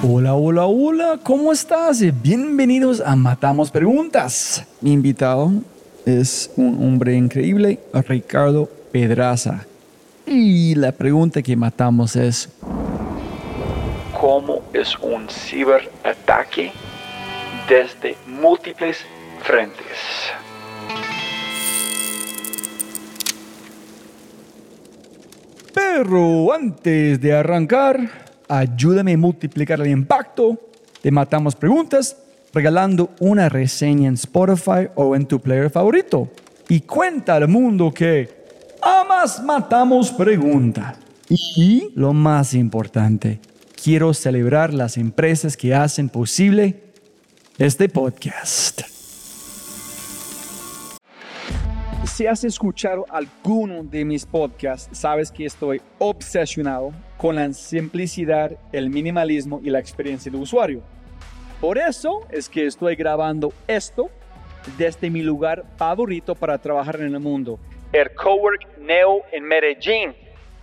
Hola, hola, hola, ¿cómo estás? Bienvenidos a Matamos Preguntas. Mi invitado es un hombre increíble, Ricardo Pedraza. Y la pregunta que matamos es, ¿cómo es un ciberataque desde múltiples frentes? Pero antes de arrancar, ayúdame a multiplicar el impacto Te Matamos Preguntas regalando una reseña en Spotify o en tu player favorito. Y cuenta al mundo que amas Matamos Preguntas. Y lo más importante, quiero celebrar las empresas que hacen posible este podcast. Si has escuchado alguno de mis podcasts, sabes que estoy obsesionado con la simplicidad, el minimalismo y la experiencia de usuario. Por eso es que estoy grabando esto desde mi lugar favorito para trabajar en el mundo, el Cowork Neo en Medellín.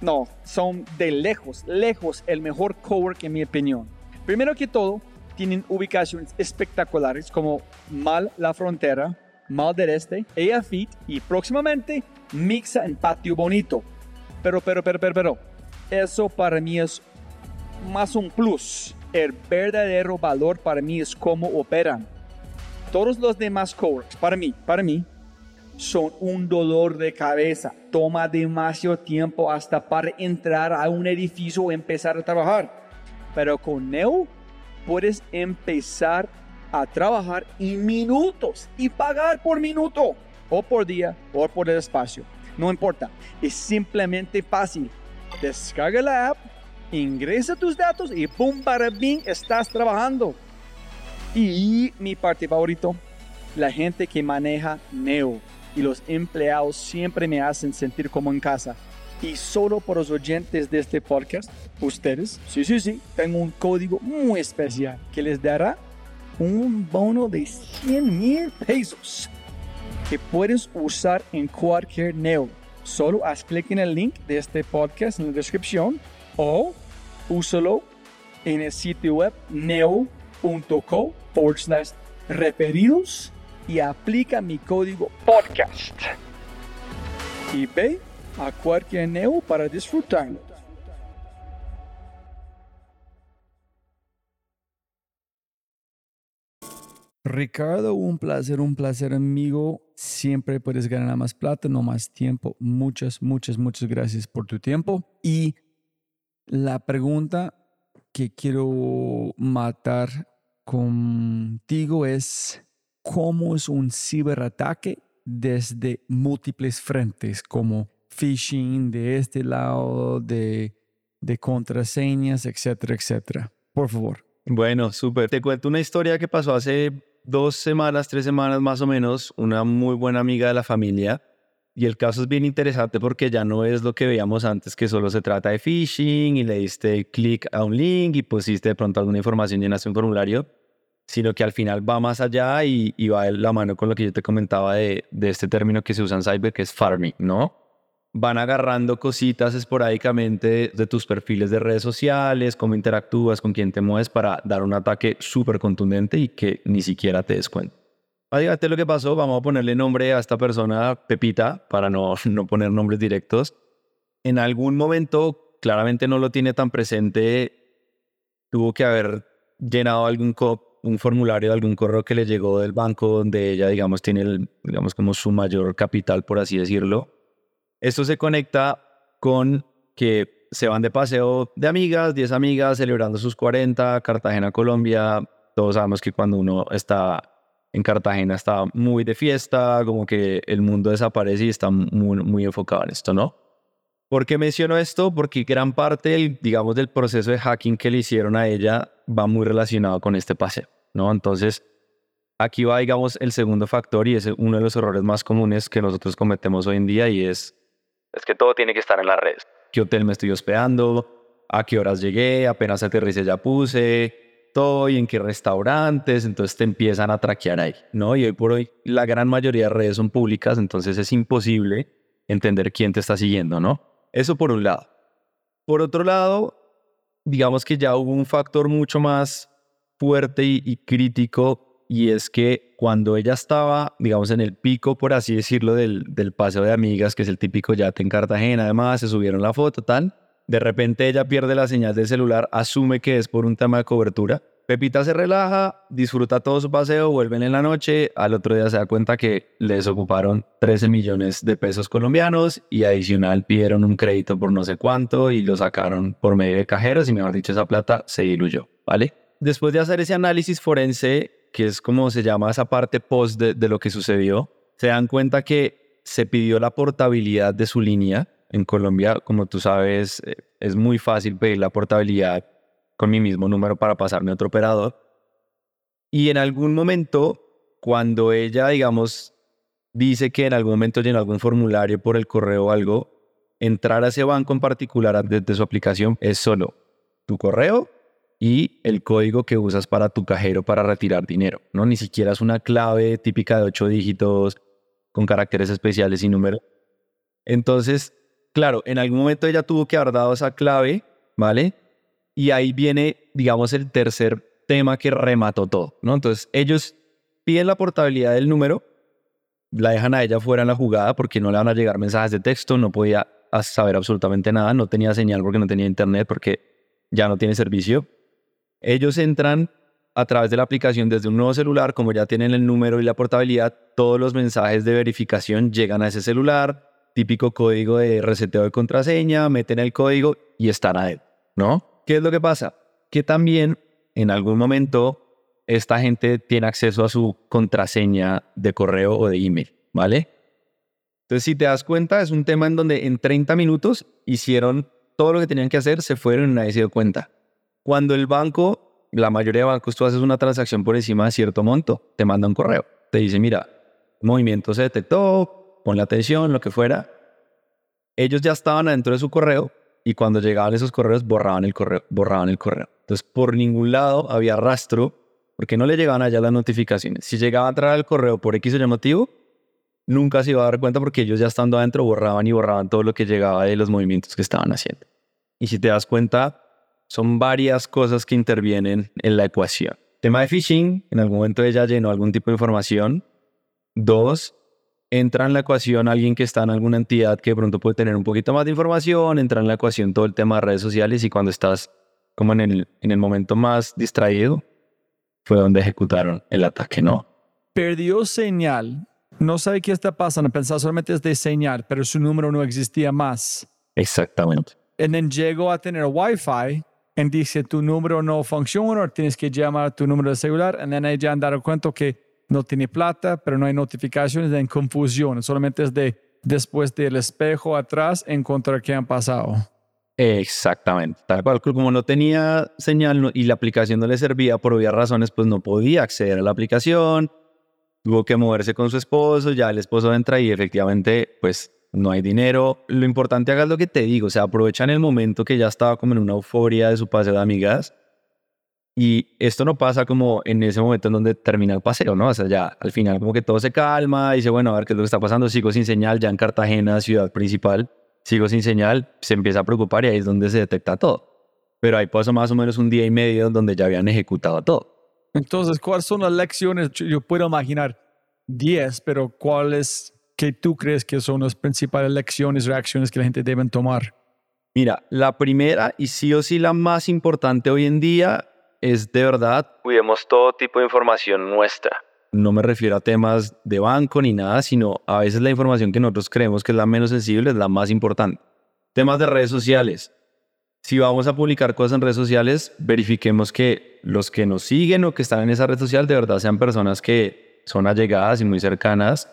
No, son de lejos, lejos el mejor cowork en mi opinión. Primero que todo, tienen ubicaciones espectaculares como Mal La Frontera, Mal del Este, Ella Fit y próximamente Mixa en Patio Bonito. Pero, pero, pero, pero, pero, eso para mí es más un plus. El verdadero valor para mí es cómo operan. Todos los demás coworks, para mí, para mí, son un dolor de cabeza. Toma demasiado tiempo hasta para entrar a un edificio o empezar a trabajar. Pero con Neo puedes empezar a trabajar en minutos y pagar por minuto o por día o por el espacio. No importa, es simplemente fácil descarga la app, ingresa tus datos y ¡pum! para bien estás trabajando. Y mi parte favorito, la gente que maneja Neo y los empleados siempre me hacen sentir como en casa. Y solo por los oyentes de este podcast, ustedes, sí, sí, sí, tengo un código muy especial que les dará un bono de 100 mil pesos que puedes usar en cualquier Neo Solo haz clic en el link de este podcast en la descripción o úsalo en el sitio web neo.co forward slash referidos y aplica mi código podcast. Y ve a cualquier Neo para disfrutarlo. Ricardo, un placer, un placer amigo. Siempre puedes ganar más plata, no más tiempo. Muchas, muchas, muchas gracias por tu tiempo. Y la pregunta que quiero matar contigo es, ¿cómo es un ciberataque desde múltiples frentes, como phishing de este lado, de, contraseñas, etcétera, etcétera? Por favor. Bueno, súper. Te cuento una historia que pasó hace dos semanas, tres semanas más o menos, una muy buena amiga de la familia. Y el caso es bien interesante porque ya no es lo que veíamos antes, que solo se trata de phishing y le diste clic a un link y pusiste de pronto alguna información, llenaste un formulario, sino que al final va más allá y, va de la mano con lo que yo te comentaba de, de este término que se usa en cyber, que es farming, ¿no? Van agarrando cositas esporádicamente de tus perfiles de redes sociales, cómo interactúas, con quién te mueves para dar un ataque súper contundente y que ni siquiera te des cuenta. Fíjate lo que pasó, vamos a ponerle nombre a esta persona, Pepita, para no, no poner nombres directos. En algún momento, claramente no lo tiene tan presente, tuvo que haber llenado algún un formulario de algún correo que le llegó del banco donde ella, digamos, tiene, el, digamos, como su mayor capital, por así decirlo esto se conecta con que se van de paseo de amigas, 10 amigas, celebrando sus 40, Cartagena, Colombia. Todos sabemos que cuando uno está en Cartagena está muy de fiesta, como que el mundo desaparece y está muy, enfocado en esto, ¿no? ¿Por qué menciono esto? Porque gran parte, del, digamos, del proceso de hacking que le hicieron a ella va muy relacionado con este paseo, ¿no? Entonces, aquí va, digamos, el segundo factor y es uno de los errores más comunes que nosotros cometemos hoy en día y es, es que todo tiene que estar en las redes. ¿Qué hotel me estoy hospedando? ¿A qué horas llegué? Apenas aterricé ya puse estoy, en qué restaurantes, entonces te empiezan a traquear ahí, ¿no? Y hoy por hoy la gran mayoría de redes son públicas, entonces es imposible entender quién te está siguiendo, ¿no? Eso por un lado. Por otro lado, digamos que ya hubo un factor mucho más fuerte y, crítico y es que cuando ella estaba, digamos, en el pico, por así decirlo, del, del paseo de amigas, que es el típico yate en Cartagena, además, se subieron la foto, tal, de repente ella pierde la señal del celular, asume que es por un tema de cobertura. Pepita se relaja, disfruta todo su paseo, vuelven en la noche, al otro día se da cuenta que les ocuparon 13 millones de pesos colombianos y adicional pidieron un crédito por no sé cuánto y lo sacaron por medio de cajeros y mejor dicho esa plata se diluyó, ¿vale? Después de hacer ese análisis forense, que es como se llama esa parte post de, lo que sucedió, se dan cuenta que se pidió la portabilidad de su línea, en Colombia, como tú sabes, eh, es muy fácil pedir la portabilidad con mi mismo número para pasarme a otro operador. Y en algún momento, cuando ella, digamos, dice que en algún momento llenó algún formulario por el correo o algo, entrar a ese banco en particular desde su aplicación es solo tu correo y el código que usas para tu cajero para retirar dinero, ¿no? Ni siquiera es una clave típica de ocho dígitos con caracteres especiales y números. Entonces, Claro, en algún momento ella tuvo que haber dado esa clave, ¿vale? Y ahí viene, digamos, el tercer tema que remató todo, ¿no? Entonces, ellos piden la portabilidad del número, la dejan a ella fuera en la jugada porque no le van a llegar mensajes de texto, no podía saber absolutamente nada, no tenía señal porque no tenía internet, porque ya no tiene servicio. Ellos entran a través de la aplicación desde un nuevo celular, como ya tienen el número y la portabilidad, todos los mensajes de verificación llegan a ese celular, típico código de reseteo de contraseña, meten el código y están adentro, ¿no? ¿Qué es lo que pasa? Que también en algún momento esta gente tiene acceso a su contraseña de correo o de email, ¿vale? Entonces, si te das cuenta, es un tema en donde en 30 minutos hicieron todo lo que tenían que hacer, se fueron y nadie se dio cuenta. Cuando el banco, la mayoría de bancos, tú haces una transacción por encima de cierto monto, te manda un correo, te dice, mira, movimiento se detectó, ponle atención, lo que fuera. Ellos ya estaban adentro de su correo y cuando llegaban esos correos borraban el correo, borraban el correo. Entonces, por ningún lado había rastro porque no le llegaban allá las notificaciones. Si llegaba a entrar al correo por X o Y motivo, nunca se iba a dar cuenta porque ellos ya estando adentro borraban y borraban todo lo que llegaba de los movimientos que estaban haciendo. Y si te das cuenta, son varias cosas que intervienen en la ecuación. Tema de phishing, en algún momento ella llenó algún tipo de información. Dos, entra en la ecuación alguien que está en alguna entidad que de pronto puede tener un poquito más de información, entra en la ecuación todo el tema de redes sociales y cuando estás como en el, en el momento más distraído, fue donde ejecutaron el ataque, ¿no? Perdió señal, no sabe qué está pasando, pensaba solamente es de señal, pero su número no existía más. Exactamente. Y then llegó a tener Wi-Fi y dice tu número no funciona, tienes que llamar tu número de celular, y then ella han dado cuenta que no tiene plata, pero no hay notificaciones, en confusión. Solamente es de después del espejo atrás encontrar qué han pasado. Exactamente. Tal cual, como no tenía señal y la aplicación no le servía por obvias razones, pues no podía acceder a la aplicación. Tuvo que moverse con su esposo, ya el esposo entra y efectivamente, pues no hay dinero. Lo importante, hagas lo que te digo, o sea, aprovechan el momento que ya estaba como en una euforia de su paseo de amigas y esto no pasa como en ese momento en donde termina el paseo, ¿no? O sea, ya al final como que todo se calma, dice, bueno, a ver qué es lo que está pasando, sigo sin señal, ya en Cartagena, ciudad principal, sigo sin señal, se empieza a preocupar y ahí es donde se detecta todo. Pero ahí pasó más o menos un día y medio donde ya habían ejecutado todo. Entonces, ¿cuáles son las lecciones? Yo puedo imaginar 10, pero ¿cuáles que tú crees que son las principales lecciones, reacciones que la gente debe tomar? Mira, la primera y sí o sí la más importante hoy en día es de verdad, cuidemos todo tipo de información nuestra. No me refiero a temas de banco ni nada, sino a veces la información que nosotros creemos que es la menos sensible es la más importante. Temas de redes sociales. Si vamos a publicar cosas en redes sociales, verifiquemos que los que nos siguen o que están en esa red social de verdad sean personas que son allegadas y muy cercanas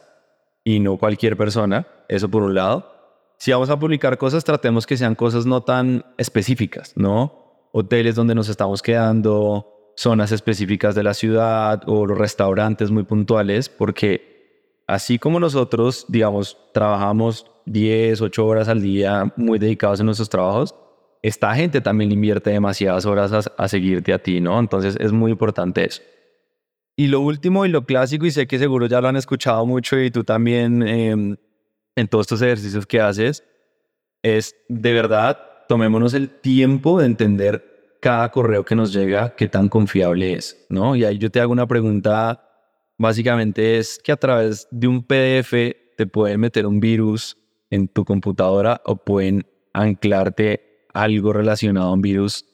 y no cualquier persona. Eso por un lado. si vamos a publicar cosas, tratemos que sean cosas no tan específicas, ¿no? Hoteles donde nos estamos quedando, zonas específicas de la ciudad o los restaurantes muy puntuales, porque así como nosotros, digamos, trabajamos 10, 8 horas al día muy dedicados en nuestros trabajos, esta gente también invierte demasiadas horas a, seguirte a ti, ¿no? Entonces es muy importante eso. Y lo último y lo clásico, y sé que seguro ya lo han escuchado mucho y tú también em, en todos estos ejercicios que haces, es de verdad, tomémonos el tiempo de entender cada correo que nos llega, qué tan confiable es, ¿no? Y ahí yo te hago una pregunta, básicamente es que a través de un PDF te pueden meter un virus en tu computadora o pueden anclarte algo relacionado a un virus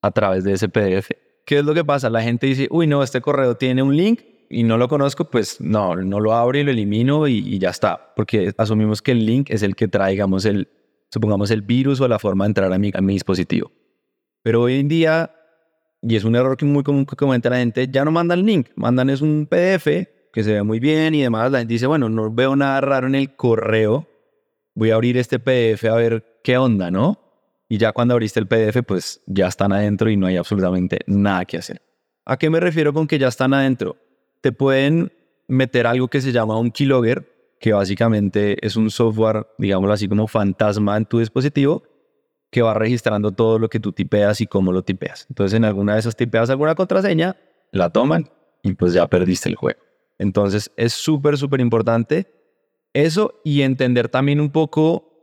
a través de ese PDF. ¿Qué es lo que pasa? La gente dice, uy, no, este correo tiene un link y no lo conozco, pues no, no lo abro y lo elimino y, ya está, porque asumimos que el link es el que traigamos el, supongamos, el virus o la forma de entrar a mi, a mi dispositivo. Pero hoy en día, y es un error que muy común que comenta la gente, ya no mandan link, mandan es un PDF que se ve muy bien y demás. La gente dice, bueno, no veo nada raro en el correo, voy a abrir este PDF a ver qué onda, ¿no? Y ya cuando abriste el PDF, pues ya están adentro y no hay absolutamente nada que hacer. ¿A qué me refiero con que ya están adentro? Te pueden meter algo que se llama un keylogger, que básicamente es un software, digámoslo así como fantasma en tu dispositivo, que va registrando todo lo que tú tipeas y cómo lo tipeas. Entonces en alguna de esas tipeas alguna contraseña, la toman y pues ya perdiste el juego. Entonces es súper, súper importante eso y entender también un poco,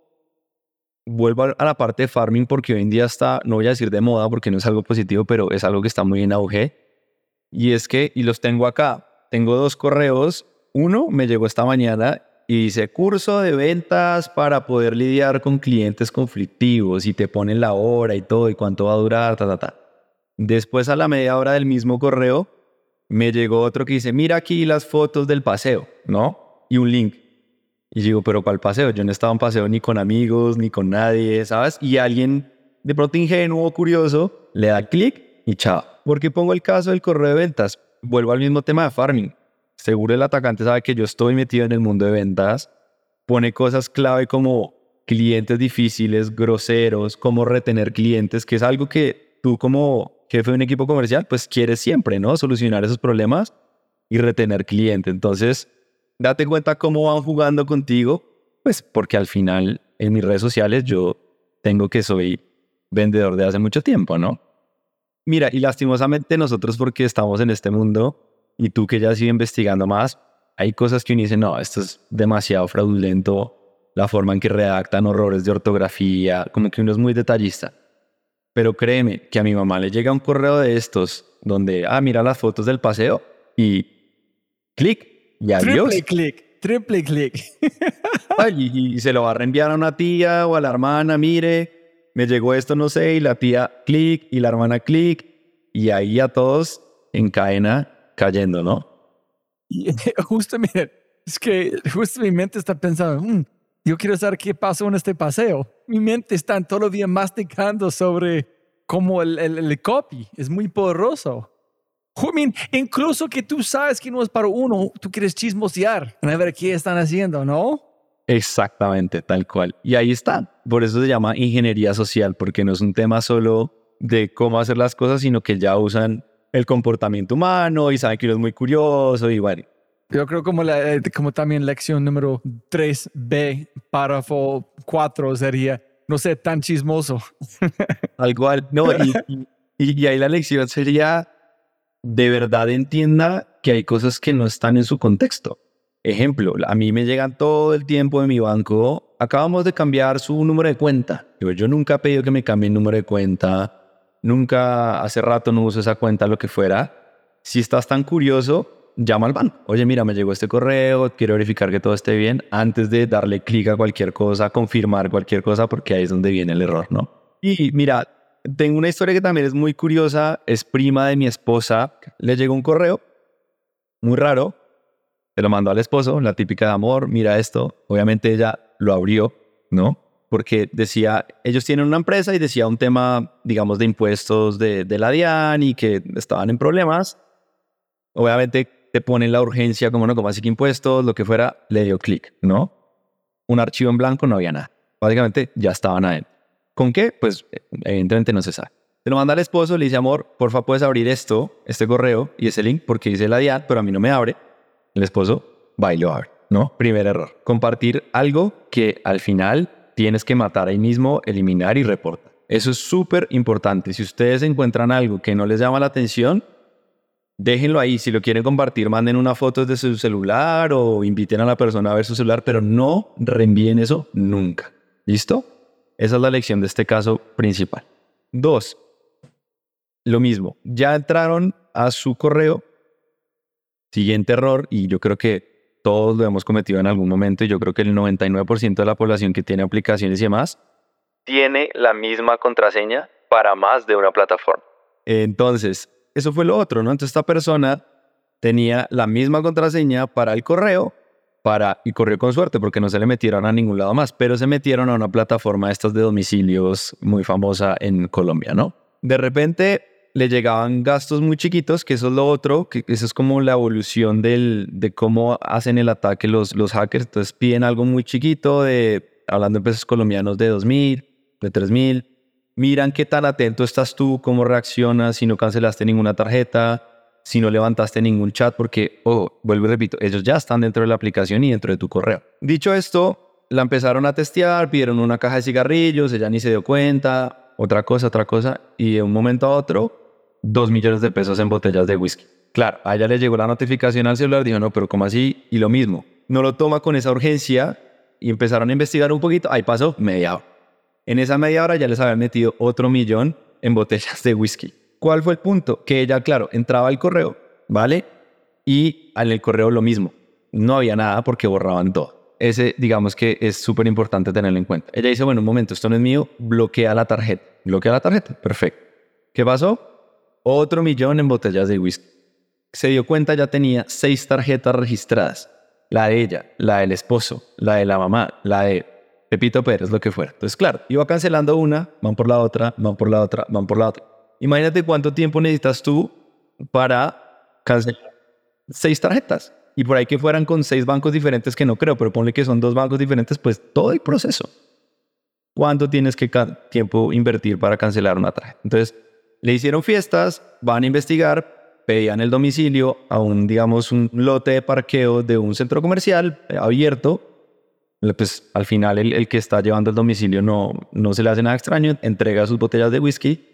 vuelvo a la parte de farming porque hoy en día está, no voy a decir de moda porque no es algo positivo, pero es algo que está muy en auge. Y es que, y los tengo acá, tengo dos correos. Uno me llegó esta mañana y dice curso de ventas para poder lidiar con clientes conflictivos y te ponen la hora y todo y cuánto va a durar, ta, ta, ta. Después a la media hora del mismo correo me llegó otro que dice, mira aquí las fotos del paseo, ¿no? Y un link. Y digo, pero ¿cuál paseo? Yo no estaba en paseo ni con amigos, ni con nadie, ¿sabes? Y alguien de pronto ingenuo o curioso le da clic y chao. Porque pongo el caso del correo de ventas. Vuelvo al mismo tema de farming. Seguro el atacante sabe que yo estoy metido en el mundo de ventas. Pone cosas clave como clientes difíciles, groseros, cómo retener clientes, que es algo que tú como jefe de un equipo comercial, pues quieres siempre, ¿no? Solucionar esos problemas y retener clientes. Entonces, date cuenta cómo van jugando contigo, pues porque al final en mis redes sociales yo tengo que soy vendedor de hace mucho tiempo, ¿no? Mira, y lastimosamente nosotros porque estamos en este mundo y tú que ya has ido investigando más, hay cosas que uno dice, no, esto es demasiado fraudulento, la forma en que redactan horrores de ortografía, como que uno es muy detallista. Pero créeme que a mi mamá le llega un correo de estos donde, ah, mira las fotos del paseo y clic, y adiós. Triple clic, triple clic. y, se lo va a reenviar a una tía o a la hermana, mire, me llegó esto, no sé, y la tía clic y la hermana clic, y ahí a todos en cadena cayendo, ¿no? Y, justo, miren, es que justo mi mente está pensando, mm, yo quiero saber qué pasó en este paseo. Mi mente está todo el día masticando sobre cómo el, el, el copy es muy poderoso incluso que tú sabes que no es para uno, tú quieres chismosear, a ver qué están haciendo, ¿no? Exactamente, tal cual. Y ahí está. Por eso se llama ingeniería social, porque no es un tema solo de cómo hacer las cosas, sino que ya usan el comportamiento humano y saben que uno es muy curioso y bueno. Yo creo como, la, eh, como también lección número 3b, párrafo 4 sería, no sé, tan chismoso. Al cual, no, y, y ahí la lección sería de verdad entienda que hay cosas que no están en su contexto. Ejemplo, a mí me llegan todo el tiempo de mi banco, acabamos de cambiar su número de cuenta. Yo, nunca he pedido que me cambie el número de cuenta, nunca hace rato no uso esa cuenta, lo que fuera. Si estás tan curioso, llama al banco. Oye, mira, me llegó este correo, quiero verificar que todo esté bien antes de darle clic a cualquier cosa, confirmar cualquier cosa, porque ahí es donde viene el error, ¿no? Y mira, tengo una historia que también es muy curiosa, es prima de mi esposa, le llegó un correo muy raro, se lo mandó al esposo, la típica de amor, mira esto, obviamente ella lo abrió, ¿no? Porque decía, ellos tienen una empresa y decía un tema, digamos, de impuestos de, la DIAN y que estaban en problemas. Obviamente te ponen la urgencia como no, como así que impuestos, lo que fuera, le dio clic, ¿no? Un archivo en blanco, no había nada. básicamente ya estaban adentro. ¿Con qué? Pues evidentemente no se sabe. Se lo manda al esposo, le dice, amor, porfa, puedes abrir esto, este correo y ese link, porque dice la DIAD, pero a mí no me abre. El esposo va y lo ¿no? Primer error. Compartir algo que al final tienes que matar ahí mismo, eliminar y reportar. Eso es súper importante. Si ustedes encuentran algo que no les llama la atención, déjenlo ahí. Si lo quieren compartir, manden una foto de su celular o inviten a la persona a ver su celular, pero no reenvíen eso nunca. ¿Listo? Esa es la lección de este caso principal. Dos, lo mismo, ya entraron a su correo. Siguiente error, y yo creo que todos lo hemos cometido en algún momento, y yo creo que el 99% de la población que tiene aplicaciones y demás tiene la misma contraseña para más de una plataforma. Entonces, eso fue lo otro, ¿no? Entonces esta persona tenía la misma contraseña para el correo, para, y corrió con suerte porque no se le metieron a ningún lado más, pero se metieron a una plataforma estas de domicilios muy famosa en Colombia, ¿no? De repente le llegaban gastos muy chiquitos, que eso es lo otro, que eso es como la evolución de cómo hacen el ataque los, los hackers. Entonces piden algo muy chiquito, de, hablando en pesos colombianos, de 2.000, de 3.000. Miran qué tan atento estás tú, cómo reaccionas, si no cancelaste ninguna tarjeta, si no levantaste ningún chat, porque, oh, vuelvo y repito, ellos ya están dentro de la aplicación y dentro de tu correo. Dicho esto, la empezaron a testear, pidieron una caja de cigarrillos, ella ni se dio cuenta, otra cosa, otra cosa, y de un momento a otro dos millones de pesos en botellas de whisky. Claro, a ella le llegó la notificación al celular, dijo, no, pero ¿cómo así? Y lo mismo, no lo toma con esa urgencia y empezaron a investigar un poquito, ahí pasó media hora. En esa media hora ya les habían metido otro millón en botellas de whisky. ¿Cuál fue el punto? Que ella, claro, entraba al correo, ¿vale? Y en el correo lo mismo. No había nada porque borraban todo. Ese, digamos que es súper importante tenerlo en cuenta. Ella dice, bueno, un momento, esto no es mío, bloquea la tarjeta. Bloquea la tarjeta, perfecto. ¿Qué pasó? otro millón en botellas de whisky. Se dio cuenta ya tenía seis tarjetas registradas. La de ella, la del esposo, la de la mamá, la de Pepito Pérez, lo que fuera. Entonces, claro, iba cancelando una, van por la otra, van por la otra, van por la otra. Imagínate cuánto tiempo necesitas tú para cancelar seis tarjetas. Y por ahí que fueran con seis bancos diferentes, que no creo, pero ponle que son dos bancos diferentes, pues todo el proceso. ¿Cuánto tienes que tiempo invertir para cancelar una tarjeta? Entonces, le hicieron fiestas, van a investigar, pedían el domicilio a un, digamos, un lote de parqueo de un centro comercial eh, abierto. Pues al final el, que está llevando el domicilio no, no se le hace nada extraño, entrega sus botellas de whisky,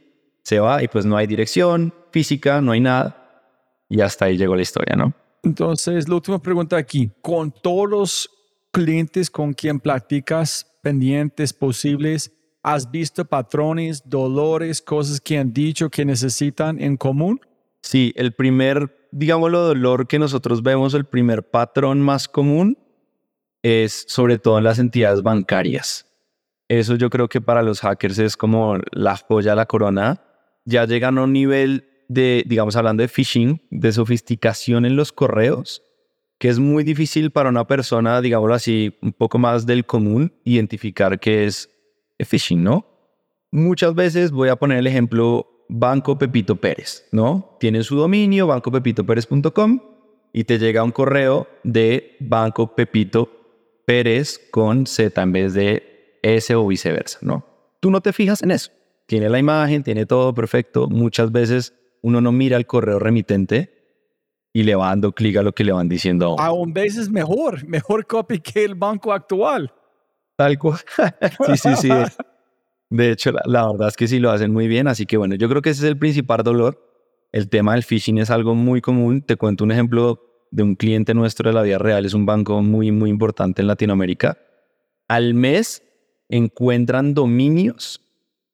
se va y pues no hay dirección física, no hay nada. Y hasta ahí llegó la historia, ¿no? Entonces, la última pregunta aquí. Con todos los clientes con quien platicas pendientes posibles, ¿Has visto patrones, dolores, cosas que han dicho que necesitan en común? Sí, el primer, digámoslo, dolor que nosotros vemos, el primer patrón más común es sobre todo en las entidades bancarias. Eso yo creo que para los hackers es como la joya la corona. Ya llegan a un nivel de, digamos, hablando de phishing, de sofisticación en los correos, que es muy difícil para una persona, digámoslo así, un poco más del común, identificar que es phishing, ¿no? Muchas veces voy a poner el ejemplo Banco Pepito Pérez, ¿no? Tienen su dominio, bancopepitopérez.com, y te llega un correo de Banco Pepito Pérez con Z en vez de S o viceversa, ¿no? Tú no te fijas en eso. Tiene la imagen, tiene todo perfecto. Muchas veces uno no mira el correo remitente y le va dando clic a lo que le van diciendo. Aún veces mejor, mejor copy que el banco actual. Tal cual. sí, sí, sí. De hecho, la, verdad es que sí lo hacen muy bien. Así que bueno, yo creo que ese es el principal dolor. El tema del phishing es algo muy común. Te cuento un ejemplo de un cliente nuestro de la vida real. Es un banco muy, muy importante en Latinoamérica. Al mes encuentran dominios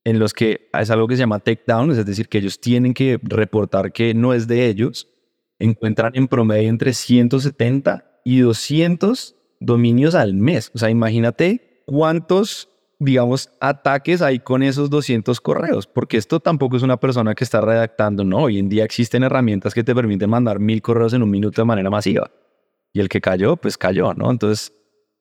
en los que es algo que se llama takedown, es decir, que ellos tienen que reportar que no es de ellos. Encuentran en promedio entre 170 y 200 dominios al mes. O sea, imagínate cuántos, digamos, ataques hay con esos 200 correos, porque esto tampoco es una persona que está redactando, no, hoy en día existen herramientas que te permiten mandar mil correos en un minuto de manera masiva. Y el que cayó, pues cayó, ¿no? Entonces,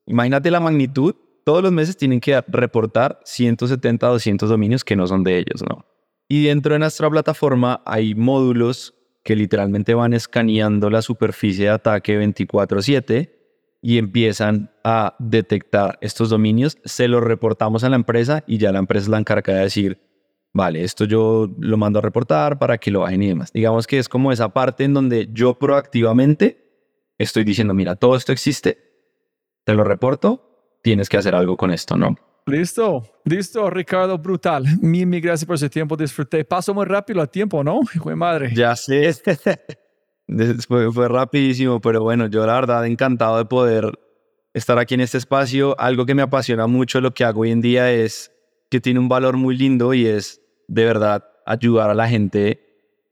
imagínate la magnitud, todos los meses tienen que reportar 170, 200 dominios que no son de ellos, ¿no? Y dentro de nuestra plataforma hay módulos que literalmente van escaneando la superficie de ataque 24/7 y empiezan a detectar estos dominios, se los reportamos a la empresa y ya la empresa es la encargada de decir, vale, esto yo lo mando a reportar para que lo bajen y demás. Digamos que es como esa parte en donde yo proactivamente estoy diciendo, mira, todo esto existe, te lo reporto, tienes que hacer algo con esto, ¿no? Listo, listo, Ricardo, brutal. Mil, mil gracias por ese tiempo, disfruté. Pasó muy rápido el tiempo, ¿no? Hijo de madre. Ya sé. Fue, fue rapidísimo, pero bueno, yo la verdad encantado de poder estar aquí en este espacio. Algo que me apasiona mucho lo que hago hoy en día es que tiene un valor muy lindo y es de verdad ayudar a la gente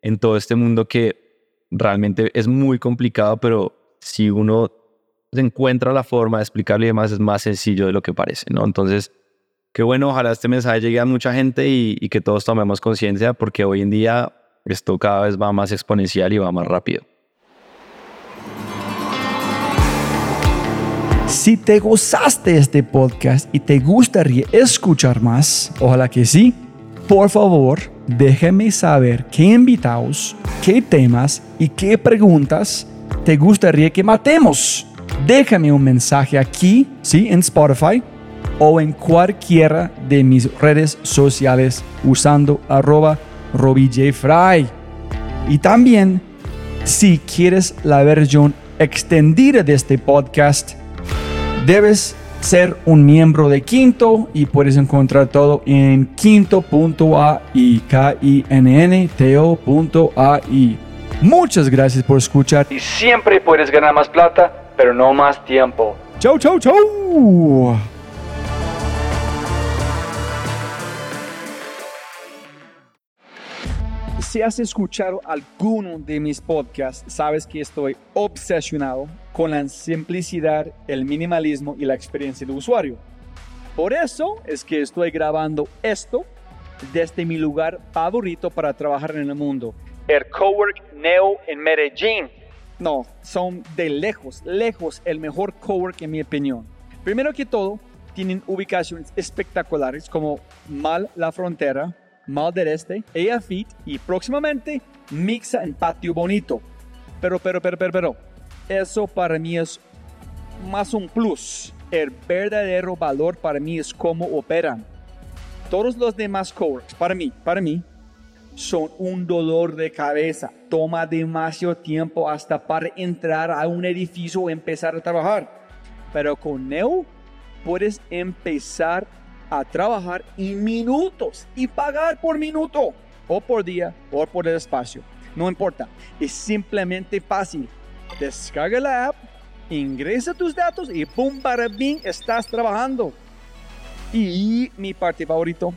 en todo este mundo que realmente es muy complicado, pero si uno encuentra la forma de explicarlo y demás, es más sencillo de lo que parece, ¿no? Entonces, qué bueno, ojalá este mensaje llegue a mucha gente y, y que todos tomemos conciencia, porque hoy en día esto cada vez va más exponencial y va más rápido. Si te gozaste este podcast y te gustaría escuchar más, ojalá que sí, por favor, déjame saber qué invitados, qué temas y qué preguntas te gustaría que matemos. Déjame un mensaje aquí, sí, en Spotify o en cualquiera de mis redes sociales usando arroba Fry. Y también, si quieres la versión extendida de este podcast, debes ser un miembro de Quinto y puedes encontrar todo en quinto.ai, k i n n t -O Muchas gracias por escuchar. Y siempre puedes ganar más plata, pero no más tiempo. Chau, chau, chau. Si has escuchado alguno de mis podcasts, sabes que estoy obsesionado con la simplicidad, el minimalismo y la experiencia del usuario. Por eso es que estoy grabando esto desde mi lugar favorito para trabajar en el mundo, el Cowork Neo en Medellín. No, son de lejos, lejos el mejor cowork en mi opinión. Primero que todo, tienen ubicaciones espectaculares como Mal La Frontera, Mal del Este, Fit y próximamente Mixa en Patio Bonito. Pero, pero, pero, pero, pero, eso para mí es más un plus. El verdadero valor para mí es cómo operan. Todos los demás coworks, para mí, para mí, son un dolor de cabeza. Toma demasiado tiempo hasta para entrar a un edificio o empezar a trabajar. Pero con Neo puedes empezar a trabajar en minutos y pagar por minuto o por día o por el espacio. No importa, es simplemente fácil. Descarga la app, ingresa tus datos y ¡pum! para bien estás trabajando. Y mi parte favorito,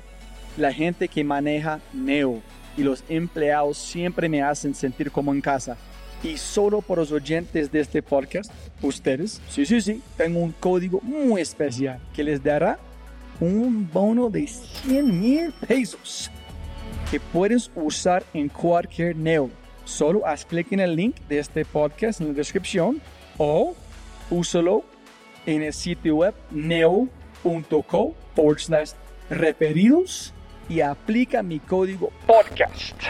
la gente que maneja Neo y los empleados siempre me hacen sentir como en casa. Y solo por los oyentes de este podcast, ustedes, sí, sí, sí, tengo un código muy especial que les dará un bono de 100 mil pesos que puedes usar en cualquier Neo. Solo haz clic en el link de este podcast en la descripción o úsalo en el sitio web neo.co forward referidos y aplica mi código podcast.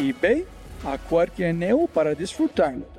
Y ve a cualquier Neo para disfrutarlo.